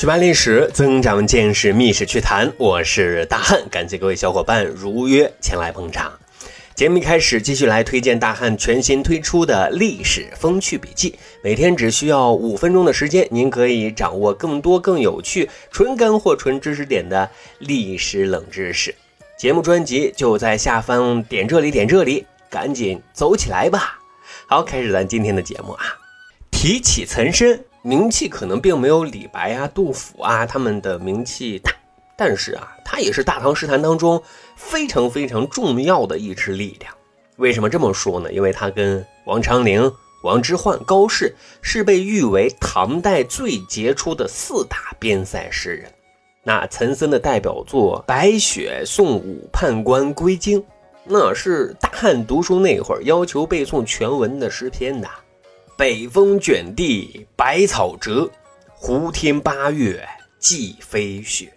去扒历史，增长见识，密室趣谈。我是大汉，感谢各位小伙伴如约前来捧场。节目一开始，继续来推荐大汉全新推出的历史风趣笔记。每天只需要五分钟的时间，您可以掌握更多更有趣、纯干货、纯知识点的历史冷知识。节目专辑就在下方，点这里，点这里，赶紧走起来吧！好，开始咱今天的节目啊。提起岑参。名气可能并没有李白啊、杜甫啊他们的名气大，但是啊，他也是大唐诗坛当中非常非常重要的一支力量。为什么这么说呢？因为他跟王昌龄、王之涣、高适是被誉为唐代最杰出的四大边塞诗人。那岑参的代表作《白雪送武判官归京》，那是大汉读书那会儿要求背诵全文的诗篇的。北风卷地白草折，胡天八月即飞雪。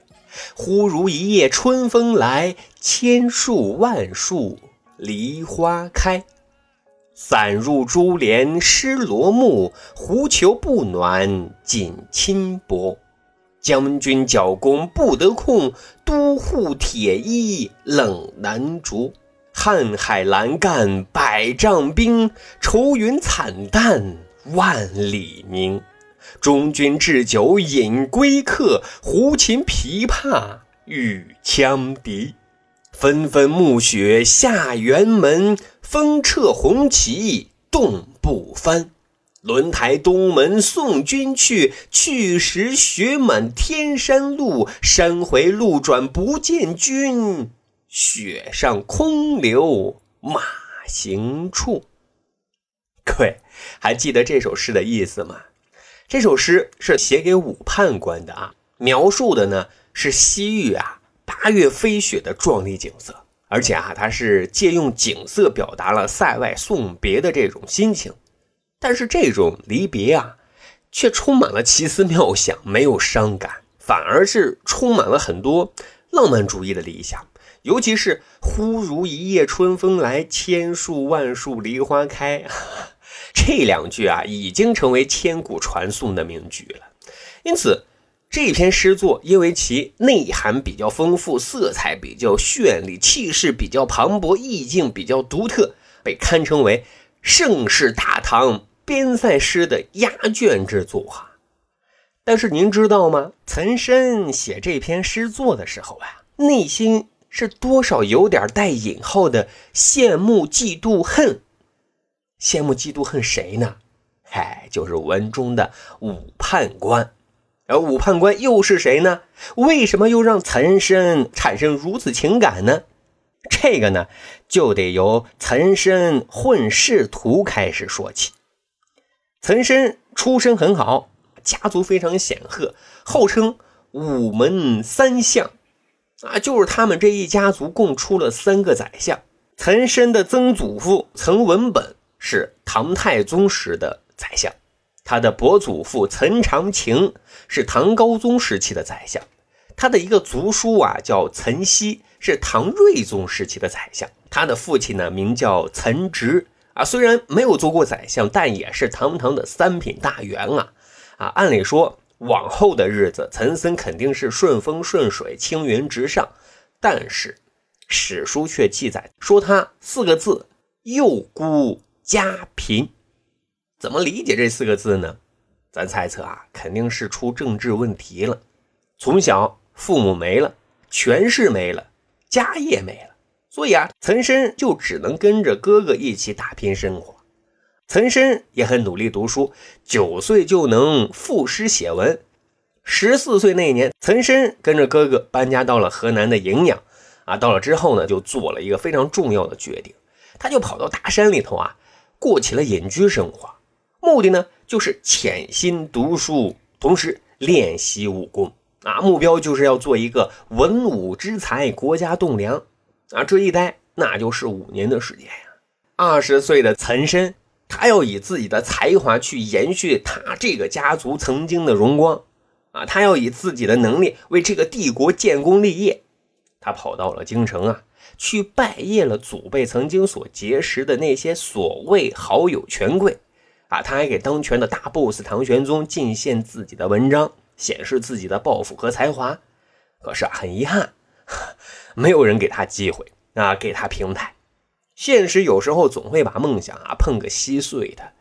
忽如一夜春风来，千树万树梨花开。散入珠帘湿罗幕，狐裘不暖锦衾薄。将军角弓不得控，都护铁衣冷难着。瀚海阑干百丈冰，愁云惨淡万里明。中军置酒饮归客，胡琴琵琶与羌笛。纷纷暮雪下辕门，风掣红旗冻不翻。轮台东门送君去，去时雪满天山路，山回路转不见君。雪上空留马行处。各位还记得这首诗的意思吗？这首诗是写给武判官的啊，描述的呢是西域啊八月飞雪的壮丽景色，而且啊它是借用景色表达了塞外送别的这种心情。但是这种离别啊，却充满了奇思妙想，没有伤感，反而是充满了很多浪漫主义的理想。尤其是“忽如一夜春风来，千树万树梨花开” 这两句啊，已经成为千古传颂的名句了。因此，这篇诗作因为其内涵比较丰富，色彩比较绚丽，气势比较磅礴，意境比较独特，被堪称为盛世大唐边塞诗的压卷之作啊。但是您知道吗？岑参写这篇诗作的时候啊，内心。是多少有点带引号的羡慕、嫉妒、恨。羡慕、嫉妒、恨谁呢？嗨，就是文中的武判官。而武判官又是谁呢？为什么又让岑参产生如此情感呢？这个呢，就得由岑参混仕途开始说起。岑参出身很好，家族非常显赫，号称武门三相。啊，就是他们这一家族共出了三个宰相。岑参的曾祖父岑文本是唐太宗时的宰相，他的伯祖父岑长情是唐高宗时期的宰相，他的一个族叔啊叫岑熙，是唐睿宗时期的宰相。他的父亲呢名叫岑植啊，虽然没有做过宰相，但也是堂堂的三品大员啊啊，按理说。往后的日子，岑参肯定是顺风顺水、青云直上，但是史书却记载说他四个字：幼孤家贫。怎么理解这四个字呢？咱猜测啊，肯定是出政治问题了。从小父母没了，权势没了，家业没了，所以啊，岑参就只能跟着哥哥一起打拼生活。岑参也很努力读书，九岁就能赋诗写文。十四岁那年，岑参跟着哥哥搬家到了河南的荥阳。啊，到了之后呢，就做了一个非常重要的决定，他就跑到大山里头啊，过起了隐居生活。目的呢，就是潜心读书，同时练习武功。啊，目标就是要做一个文武之才，国家栋梁。啊，这一待那就是五年的时间呀。二十岁的岑参。他要以自己的才华去延续他这个家族曾经的荣光，啊，他要以自己的能力为这个帝国建功立业。他跑到了京城啊，去拜谒了祖辈曾经所结识的那些所谓好友权贵，啊，他还给当权的大 boss 唐玄宗进献自己的文章，显示自己的抱负和才华。可是啊，很遗憾，没有人给他机会啊，给他平台。现实有时候总会把梦想啊碰个稀碎的。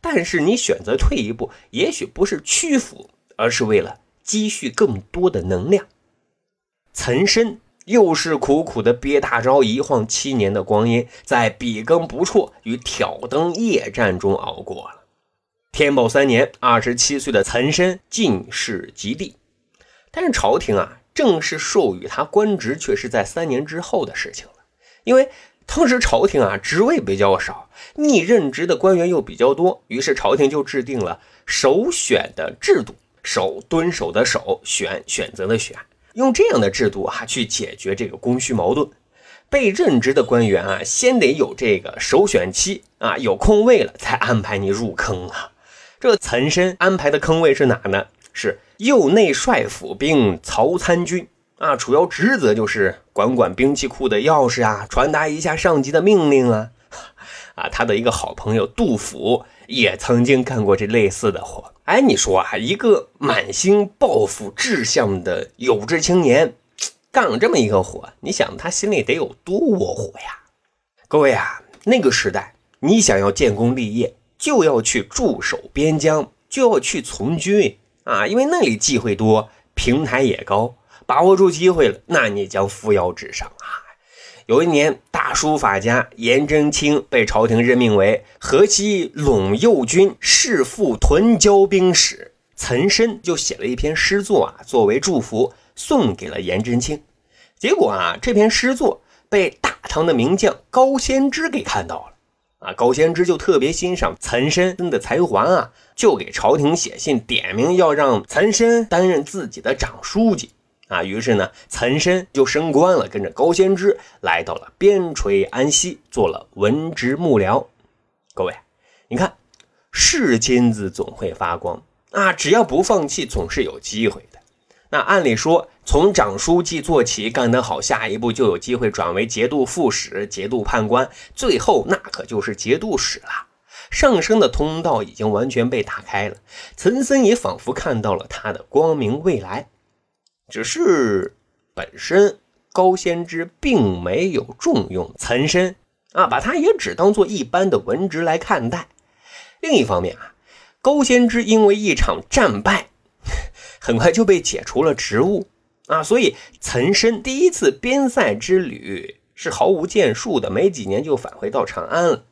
但是你选择退一步，也许不是屈服，而是为了积蓄更多的能量。岑参又是苦苦的憋大招，一晃七年的光阴，在笔耕不辍与挑灯夜战中熬过了。天宝三年，二十七岁的岑参进士及第，但是朝廷啊，正式授予他官职却是在三年之后的事情了。因为当时朝廷啊，职位比较少，逆任职的官员又比较多，于是朝廷就制定了首选的制度，守蹲守的守，选选择的选，用这样的制度啊，去解决这个供需矛盾。被任职的官员啊，先得有这个首选期啊，有空位了才安排你入坑啊。这岑参安排的坑位是哪呢？是右内帅府兵曹参军啊，主要职责就是管管兵器库的钥匙啊，传达一下上级的命令啊。啊，他的一个好朋友杜甫也曾经干过这类似的活。哎，你说啊，一个满心抱负志向的有志青年，干了这么一个活，你想他心里得有多窝火呀？各位啊，那个时代，你想要建功立业。就要去驻守边疆，就要去从军啊！因为那里机会多，平台也高，把握住机会了，那你将扶摇直上啊！有一年，大书法家颜真卿被朝廷任命为河西陇右军侍副屯交兵使，岑参就写了一篇诗作啊，作为祝福送给了颜真卿。结果啊，这篇诗作被大唐的名将高仙芝给看到了。啊，高仙芝就特别欣赏岑参的才华啊，就给朝廷写信点名要让岑参担任自己的长书记啊。于是呢，岑参就升官了，跟着高仙芝来到了边陲安西，做了文职幕僚。各位，你看，是金子总会发光啊，只要不放弃，总是有机会的。那按理说，从长书记做起，干得好，下一步就有机会转为节度副使、节度判官，最后那可就是节度使了。上升的通道已经完全被打开了，岑参也仿佛看到了他的光明未来。只是本身高仙芝并没有重用岑参啊，把他也只当做一般的文职来看待。另一方面啊，高仙芝因为一场战败。很快就被解除了职务啊，所以岑参第一次边塞之旅是毫无建树的，没几年就返回到长安了。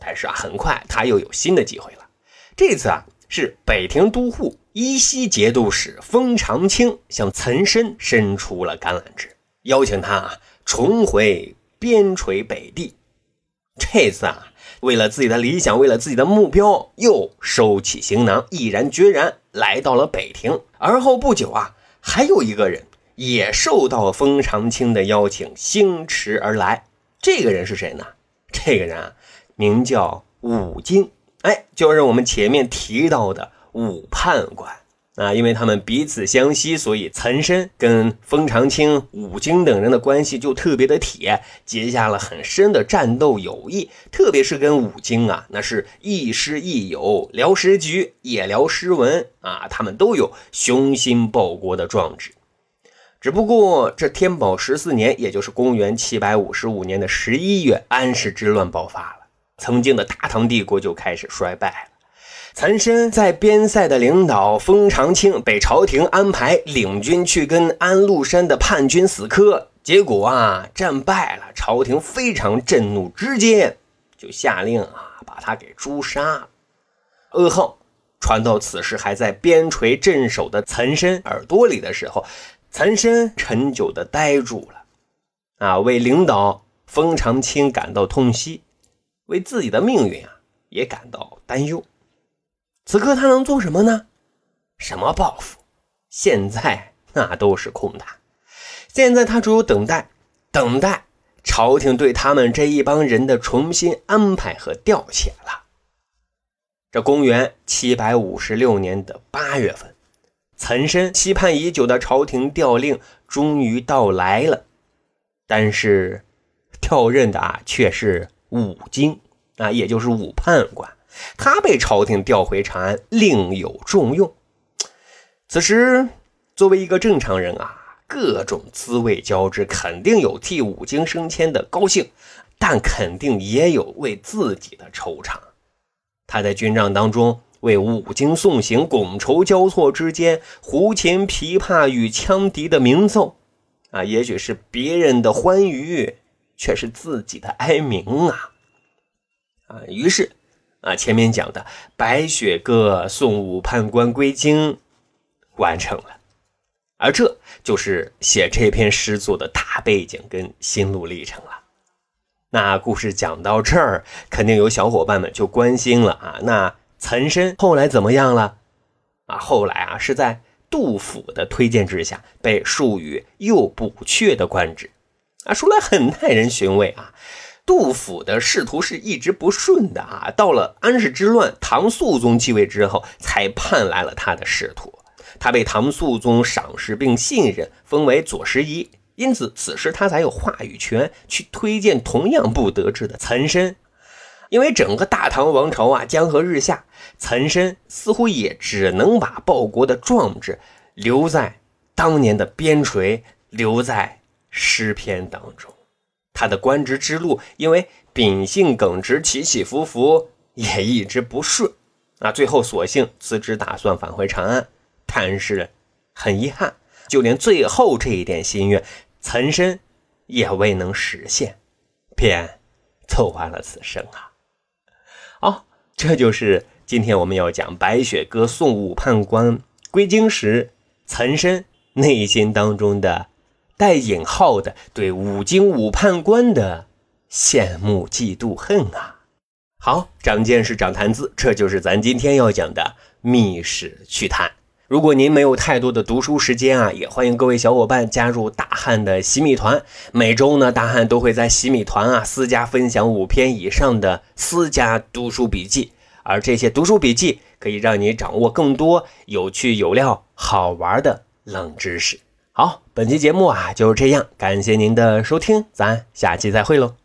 但是啊，很快他又有新的机会了。这次啊，是北庭都护依稀节度使封长清向岑参伸出了橄榄枝，邀请他啊重回边陲北地。这次啊。为了自己的理想，为了自己的目标，又收起行囊，毅然决然来到了北庭。而后不久啊，还有一个人也受到封长清的邀请，星驰而来。这个人是谁呢？这个人啊，名叫武经，哎，就是我们前面提到的武判官。啊，因为他们彼此相惜，所以岑参跟封长清、武经等人的关系就特别的铁，结下了很深的战斗友谊。特别是跟武经啊，那是亦师亦友，聊时局也聊诗文啊，他们都有雄心报国的壮志。只不过这天宝十四年，也就是公元七百五十五年的十一月，安史之乱爆发了，曾经的大唐帝国就开始衰败了。岑参在边塞的领导封长清被朝廷安排领军去跟安禄山的叛军死磕，结果啊战败了，朝廷非常震怒，直接就下令啊把他给诛杀了。噩耗传到此时还在边陲镇守的岑参耳朵里的时候，岑参陈久的呆住了，啊为领导封长清感到痛惜，为自己的命运啊也感到担忧。此刻他能做什么呢？什么报复？现在那都是空谈。现在他只有等待，等待朝廷对他们这一帮人的重新安排和调遣了。这公元七百五十六年的八月份，岑参期盼已久的朝廷调令终于到来了，但是调任的啊却是武经啊，也就是武判官。他被朝廷调回长安，另有重用。此时，作为一个正常人啊，各种滋味交织，肯定有替武经升迁的高兴，但肯定也有为自己的惆怅。他在军帐当中为武经送行，觥筹交错之间，胡琴、琵琶与羌笛的鸣奏，啊，也许是别人的欢愉，却是自己的哀鸣啊！啊，于是，啊，前面讲的《白雪歌送武判官归京》完成了，而这就是写这篇诗作的大背景跟心路历程了。那故事讲到这儿，肯定有小伙伴们就关心了啊。那岑参后来怎么样了？啊，后来啊是在杜甫的推荐之下，被授予右补阙的官职。啊，说来很耐人寻味啊。杜甫的仕途是一直不顺的啊，到了安史之乱，唐肃宗继位之后，才盼来了他的仕途。他被唐肃宗赏识并信任，封为左拾遗。因此，此时他才有话语权去推荐同样不得志的岑参。因为整个大唐王朝啊，江河日下，岑参似乎也只能把报国的壮志留在当年的边陲，留在诗篇当中。他的官职之路，因为秉性耿直，起起伏伏，也一直不顺。啊，最后索性辞职，打算返回长安。但是，很遗憾，就连最后这一点心愿。岑参也未能实现，便走完了此生啊！好，这就是今天我们要讲《白雪歌送武判官归京》时，岑参内心当中的带引号的对武经武判官的羡慕、嫉妒、恨啊！好，长见识、长谈资，这就是咱今天要讲的密史趣谈。如果您没有太多的读书时间啊，也欢迎各位小伙伴加入大汉的洗米团。每周呢，大汉都会在洗米团啊私家分享五篇以上的私家读书笔记，而这些读书笔记可以让你掌握更多有趣有料、好玩的冷知识。好，本期节目啊就是这样，感谢您的收听，咱下期再会喽。